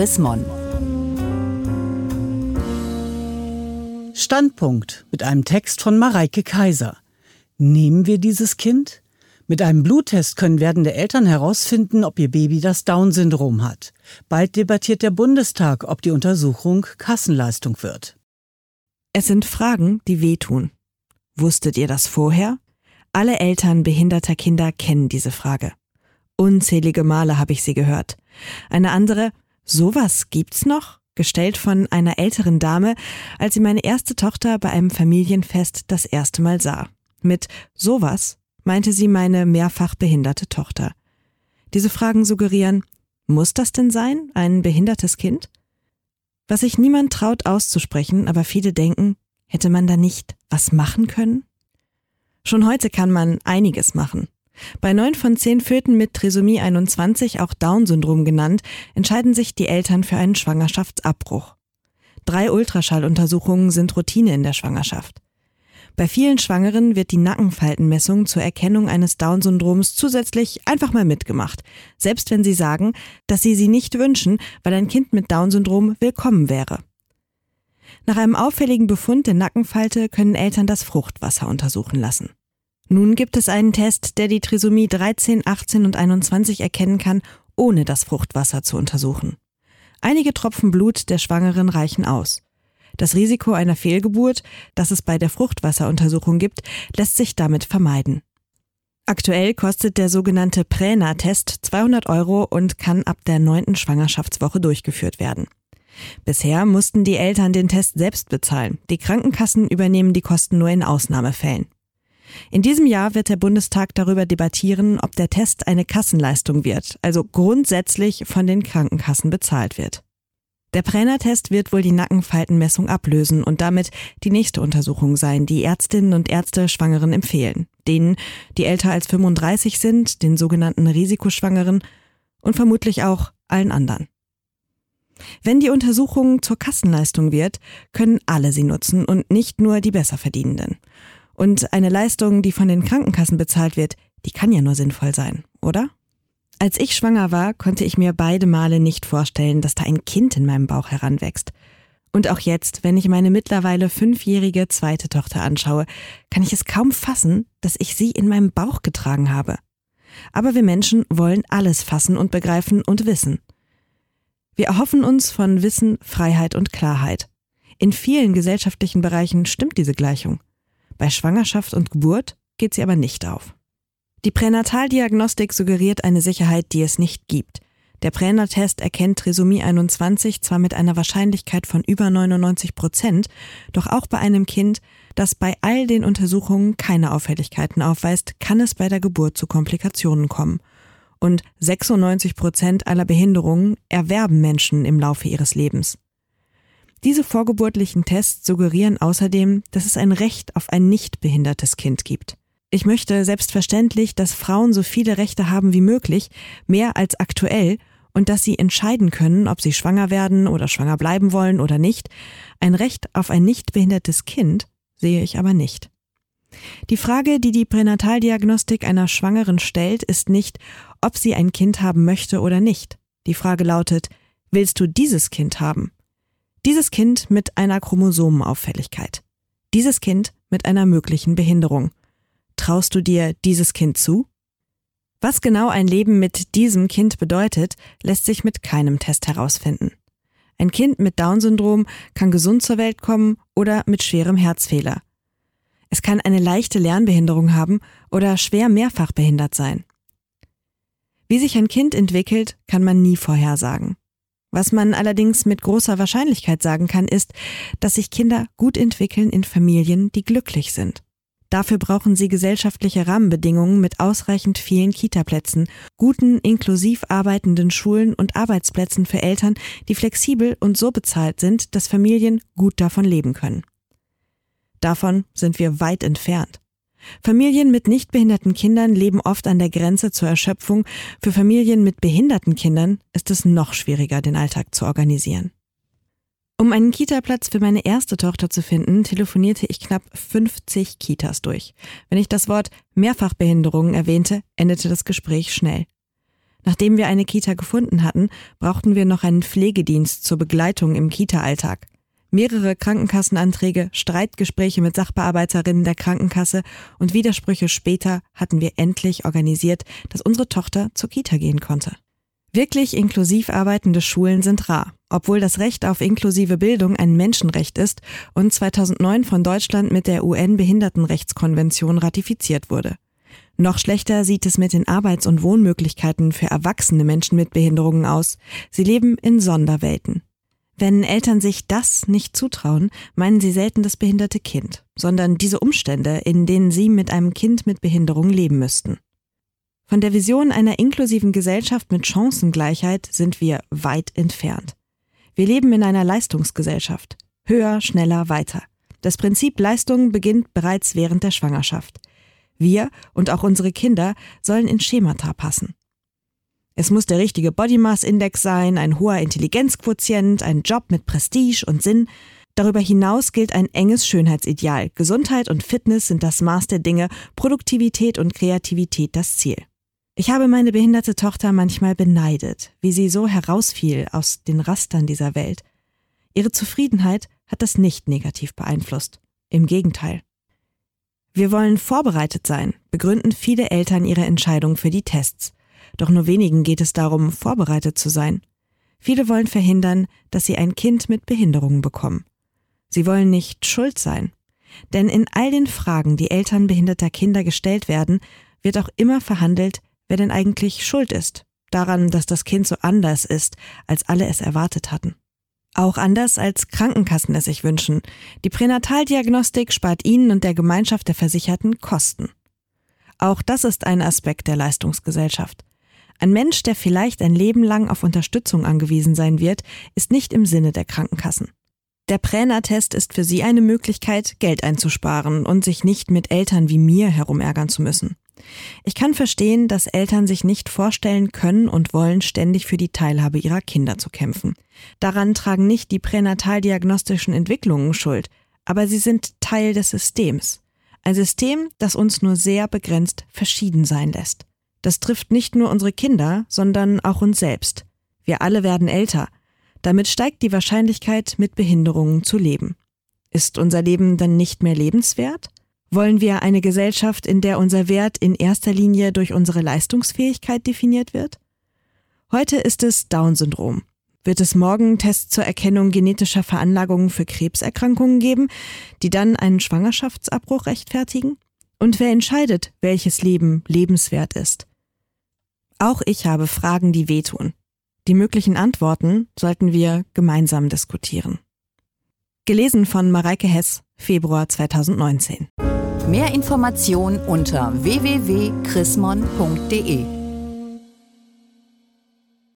Chris Mon. Standpunkt mit einem Text von Mareike Kaiser. Nehmen wir dieses Kind? Mit einem Bluttest können werdende Eltern herausfinden, ob ihr Baby das Down-Syndrom hat. Bald debattiert der Bundestag, ob die Untersuchung Kassenleistung wird. Es sind Fragen, die wehtun. Wusstet ihr das vorher? Alle Eltern behinderter Kinder kennen diese Frage. Unzählige Male habe ich sie gehört. Eine andere, sowas gibt's noch? Gestellt von einer älteren Dame, als sie meine erste Tochter bei einem Familienfest das erste Mal sah. Mit sowas meinte sie meine mehrfach behinderte Tochter. Diese Fragen suggerieren, muss das denn sein, ein behindertes Kind? Was sich niemand traut auszusprechen, aber viele denken, hätte man da nicht was machen können? Schon heute kann man einiges machen. Bei neun von zehn Föten mit Trisomie 21, auch Down-Syndrom genannt, entscheiden sich die Eltern für einen Schwangerschaftsabbruch. Drei Ultraschalluntersuchungen sind Routine in der Schwangerschaft. Bei vielen Schwangeren wird die Nackenfaltenmessung zur Erkennung eines Down-Syndroms zusätzlich einfach mal mitgemacht, selbst wenn sie sagen, dass sie sie nicht wünschen, weil ein Kind mit Down-Syndrom willkommen wäre. Nach einem auffälligen Befund der Nackenfalte können Eltern das Fruchtwasser untersuchen lassen. Nun gibt es einen Test, der die Trisomie 13, 18 und 21 erkennen kann, ohne das Fruchtwasser zu untersuchen. Einige Tropfen Blut der Schwangeren reichen aus. Das Risiko einer Fehlgeburt, das es bei der Fruchtwasseruntersuchung gibt, lässt sich damit vermeiden. Aktuell kostet der sogenannte Präna-Test 200 Euro und kann ab der neunten Schwangerschaftswoche durchgeführt werden. Bisher mussten die Eltern den Test selbst bezahlen. Die Krankenkassen übernehmen die Kosten nur in Ausnahmefällen. In diesem Jahr wird der Bundestag darüber debattieren, ob der Test eine Kassenleistung wird, also grundsätzlich von den Krankenkassen bezahlt wird. Der Präner-Test wird wohl die Nackenfaltenmessung ablösen und damit die nächste Untersuchung sein, die Ärztinnen und Ärzte Schwangeren empfehlen. Denen, die älter als 35 sind, den sogenannten Risikoschwangeren und vermutlich auch allen anderen. Wenn die Untersuchung zur Kassenleistung wird, können alle sie nutzen und nicht nur die Besserverdienenden. Und eine Leistung, die von den Krankenkassen bezahlt wird, die kann ja nur sinnvoll sein, oder? Als ich schwanger war, konnte ich mir beide Male nicht vorstellen, dass da ein Kind in meinem Bauch heranwächst. Und auch jetzt, wenn ich meine mittlerweile fünfjährige zweite Tochter anschaue, kann ich es kaum fassen, dass ich sie in meinem Bauch getragen habe. Aber wir Menschen wollen alles fassen und begreifen und wissen. Wir erhoffen uns von Wissen, Freiheit und Klarheit. In vielen gesellschaftlichen Bereichen stimmt diese Gleichung. Bei Schwangerschaft und Geburt geht sie aber nicht auf. Die Pränataldiagnostik suggeriert eine Sicherheit, die es nicht gibt. Der Präner-Test erkennt Trisomie 21 zwar mit einer Wahrscheinlichkeit von über 99 Prozent, doch auch bei einem Kind, das bei all den Untersuchungen keine Auffälligkeiten aufweist, kann es bei der Geburt zu Komplikationen kommen. Und 96 Prozent aller Behinderungen erwerben Menschen im Laufe ihres Lebens. Diese vorgeburtlichen Tests suggerieren außerdem, dass es ein Recht auf ein nicht behindertes Kind gibt. Ich möchte selbstverständlich, dass Frauen so viele Rechte haben wie möglich, mehr als aktuell, und dass sie entscheiden können, ob sie schwanger werden oder schwanger bleiben wollen oder nicht. Ein Recht auf ein nicht behindertes Kind sehe ich aber nicht. Die Frage, die die Pränataldiagnostik einer Schwangeren stellt, ist nicht, ob sie ein Kind haben möchte oder nicht. Die Frage lautet, willst du dieses Kind haben? Dieses Kind mit einer Chromosomenauffälligkeit. Dieses Kind mit einer möglichen Behinderung. Traust du dir dieses Kind zu? Was genau ein Leben mit diesem Kind bedeutet, lässt sich mit keinem Test herausfinden. Ein Kind mit Down-Syndrom kann gesund zur Welt kommen oder mit schwerem Herzfehler. Es kann eine leichte Lernbehinderung haben oder schwer mehrfach behindert sein. Wie sich ein Kind entwickelt, kann man nie vorhersagen. Was man allerdings mit großer Wahrscheinlichkeit sagen kann, ist, dass sich Kinder gut entwickeln in Familien, die glücklich sind. Dafür brauchen sie gesellschaftliche Rahmenbedingungen mit ausreichend vielen Kitaplätzen, guten, inklusiv arbeitenden Schulen und Arbeitsplätzen für Eltern, die flexibel und so bezahlt sind, dass Familien gut davon leben können. Davon sind wir weit entfernt. Familien mit nicht behinderten Kindern leben oft an der Grenze zur Erschöpfung. Für Familien mit behinderten Kindern ist es noch schwieriger, den Alltag zu organisieren. Um einen Kita-Platz für meine erste Tochter zu finden, telefonierte ich knapp 50 Kitas durch. Wenn ich das Wort Mehrfachbehinderung erwähnte, endete das Gespräch schnell. Nachdem wir eine Kita gefunden hatten, brauchten wir noch einen Pflegedienst zur Begleitung im Kita-Alltag. Mehrere Krankenkassenanträge, Streitgespräche mit Sachbearbeiterinnen der Krankenkasse und Widersprüche später hatten wir endlich organisiert, dass unsere Tochter zur Kita gehen konnte. Wirklich inklusiv arbeitende Schulen sind rar, obwohl das Recht auf inklusive Bildung ein Menschenrecht ist und 2009 von Deutschland mit der UN-Behindertenrechtskonvention ratifiziert wurde. Noch schlechter sieht es mit den Arbeits- und Wohnmöglichkeiten für erwachsene Menschen mit Behinderungen aus. Sie leben in Sonderwelten. Wenn Eltern sich das nicht zutrauen, meinen sie selten das behinderte Kind, sondern diese Umstände, in denen sie mit einem Kind mit Behinderung leben müssten. Von der Vision einer inklusiven Gesellschaft mit Chancengleichheit sind wir weit entfernt. Wir leben in einer Leistungsgesellschaft. Höher, schneller, weiter. Das Prinzip Leistung beginnt bereits während der Schwangerschaft. Wir und auch unsere Kinder sollen in Schemata passen. Es muss der richtige Body Mass Index sein, ein hoher Intelligenzquotient, ein Job mit Prestige und Sinn. Darüber hinaus gilt ein enges Schönheitsideal. Gesundheit und Fitness sind das Maß der Dinge, Produktivität und Kreativität das Ziel. Ich habe meine behinderte Tochter manchmal beneidet, wie sie so herausfiel aus den Rastern dieser Welt. Ihre Zufriedenheit hat das nicht negativ beeinflusst. Im Gegenteil. Wir wollen vorbereitet sein, begründen viele Eltern ihre Entscheidung für die Tests. Doch nur wenigen geht es darum, vorbereitet zu sein. Viele wollen verhindern, dass sie ein Kind mit Behinderungen bekommen. Sie wollen nicht schuld sein. Denn in all den Fragen, die Eltern behinderter Kinder gestellt werden, wird auch immer verhandelt, wer denn eigentlich schuld ist. Daran, dass das Kind so anders ist, als alle es erwartet hatten. Auch anders als Krankenkassen es sich wünschen. Die Pränataldiagnostik spart ihnen und der Gemeinschaft der Versicherten Kosten. Auch das ist ein Aspekt der Leistungsgesellschaft. Ein Mensch, der vielleicht ein Leben lang auf Unterstützung angewiesen sein wird, ist nicht im Sinne der Krankenkassen. Der Pränatest ist für sie eine Möglichkeit, Geld einzusparen und sich nicht mit Eltern wie mir herumärgern zu müssen. Ich kann verstehen, dass Eltern sich nicht vorstellen können und wollen, ständig für die Teilhabe ihrer Kinder zu kämpfen. Daran tragen nicht die pränataldiagnostischen Entwicklungen Schuld, aber sie sind Teil des Systems. Ein System, das uns nur sehr begrenzt verschieden sein lässt. Das trifft nicht nur unsere Kinder, sondern auch uns selbst. Wir alle werden älter. Damit steigt die Wahrscheinlichkeit, mit Behinderungen zu leben. Ist unser Leben dann nicht mehr lebenswert? Wollen wir eine Gesellschaft, in der unser Wert in erster Linie durch unsere Leistungsfähigkeit definiert wird? Heute ist es Down-Syndrom. Wird es morgen Tests zur Erkennung genetischer Veranlagungen für Krebserkrankungen geben, die dann einen Schwangerschaftsabbruch rechtfertigen? Und wer entscheidet, welches Leben lebenswert ist? Auch ich habe Fragen, die wehtun. Die möglichen Antworten sollten wir gemeinsam diskutieren. Gelesen von Mareike Hess, Februar 2019. Mehr Informationen unter www.chrismon.de